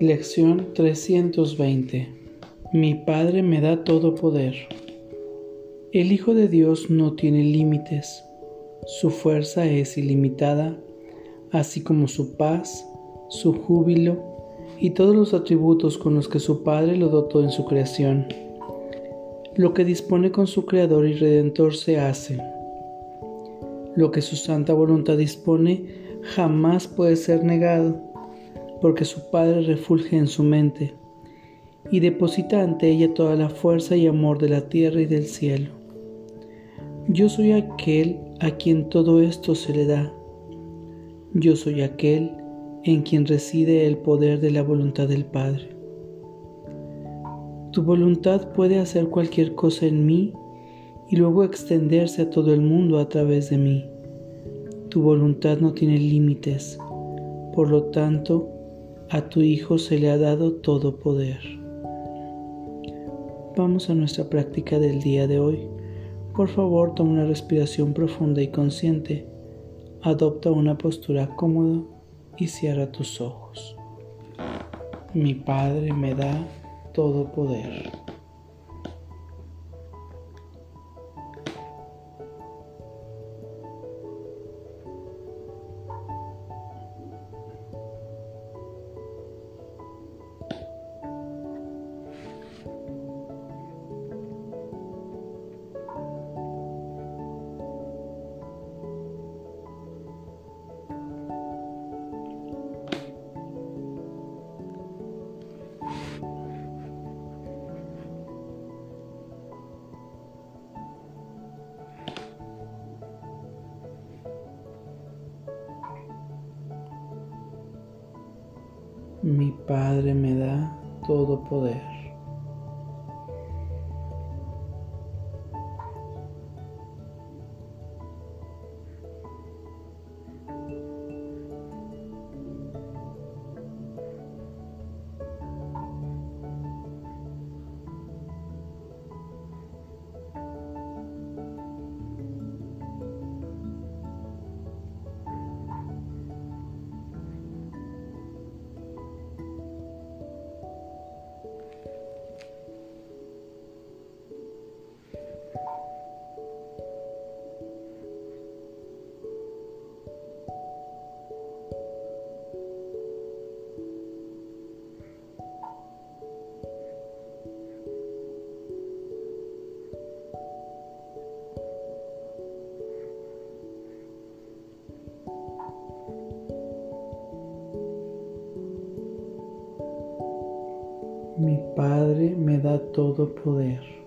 Lección 320 Mi Padre me da todo poder. El Hijo de Dios no tiene límites. Su fuerza es ilimitada, así como su paz, su júbilo y todos los atributos con los que su Padre lo dotó en su creación. Lo que dispone con su Creador y Redentor se hace. Lo que su santa voluntad dispone jamás puede ser negado, porque su Padre refulge en su mente y deposita ante ella toda la fuerza y amor de la tierra y del cielo. Yo soy aquel a quien todo esto se le da. Yo soy aquel en quien reside el poder de la voluntad del Padre. Tu voluntad puede hacer cualquier cosa en mí y luego extenderse a todo el mundo a través de mí. Tu voluntad no tiene límites, por lo tanto, a tu Hijo se le ha dado todo poder. Vamos a nuestra práctica del día de hoy. Por favor, toma una respiración profunda y consciente. Adopta una postura cómoda y cierra tus ojos. Mi Padre me da todo poder. Mi Padre me da todo poder. Mi Padre me da todo poder.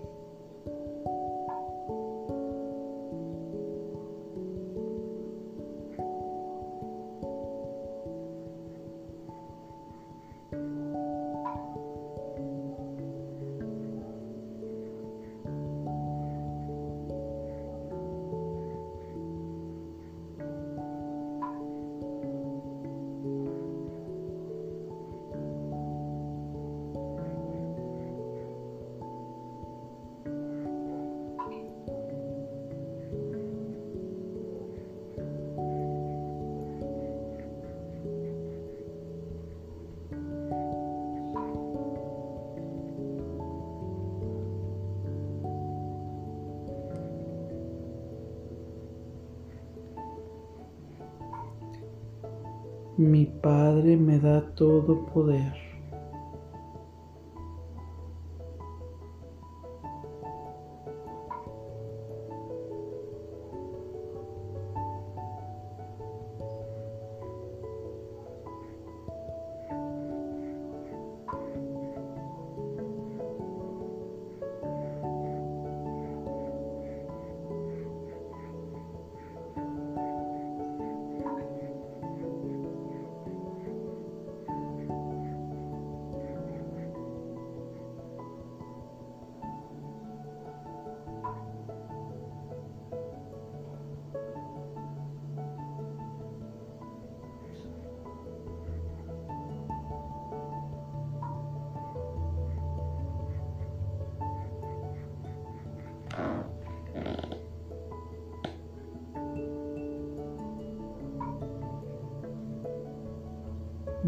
Mi Padre me da todo poder.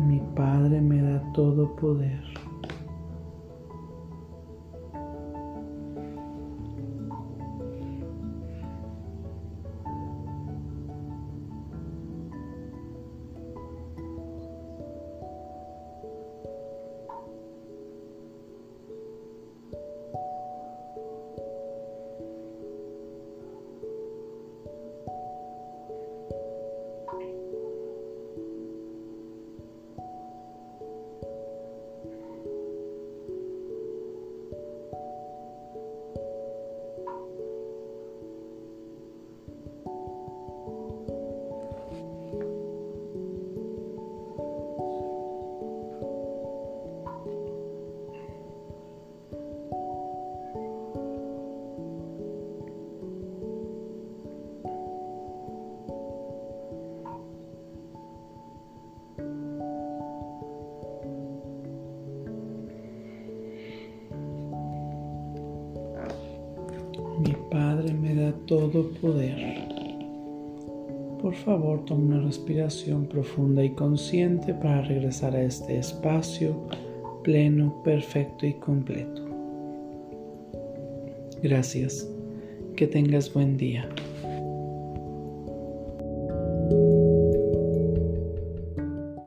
Mi Padre me da todo poder. Mi Padre me da todo poder. Por favor, toma una respiración profunda y consciente para regresar a este espacio pleno, perfecto y completo. Gracias. Que tengas buen día.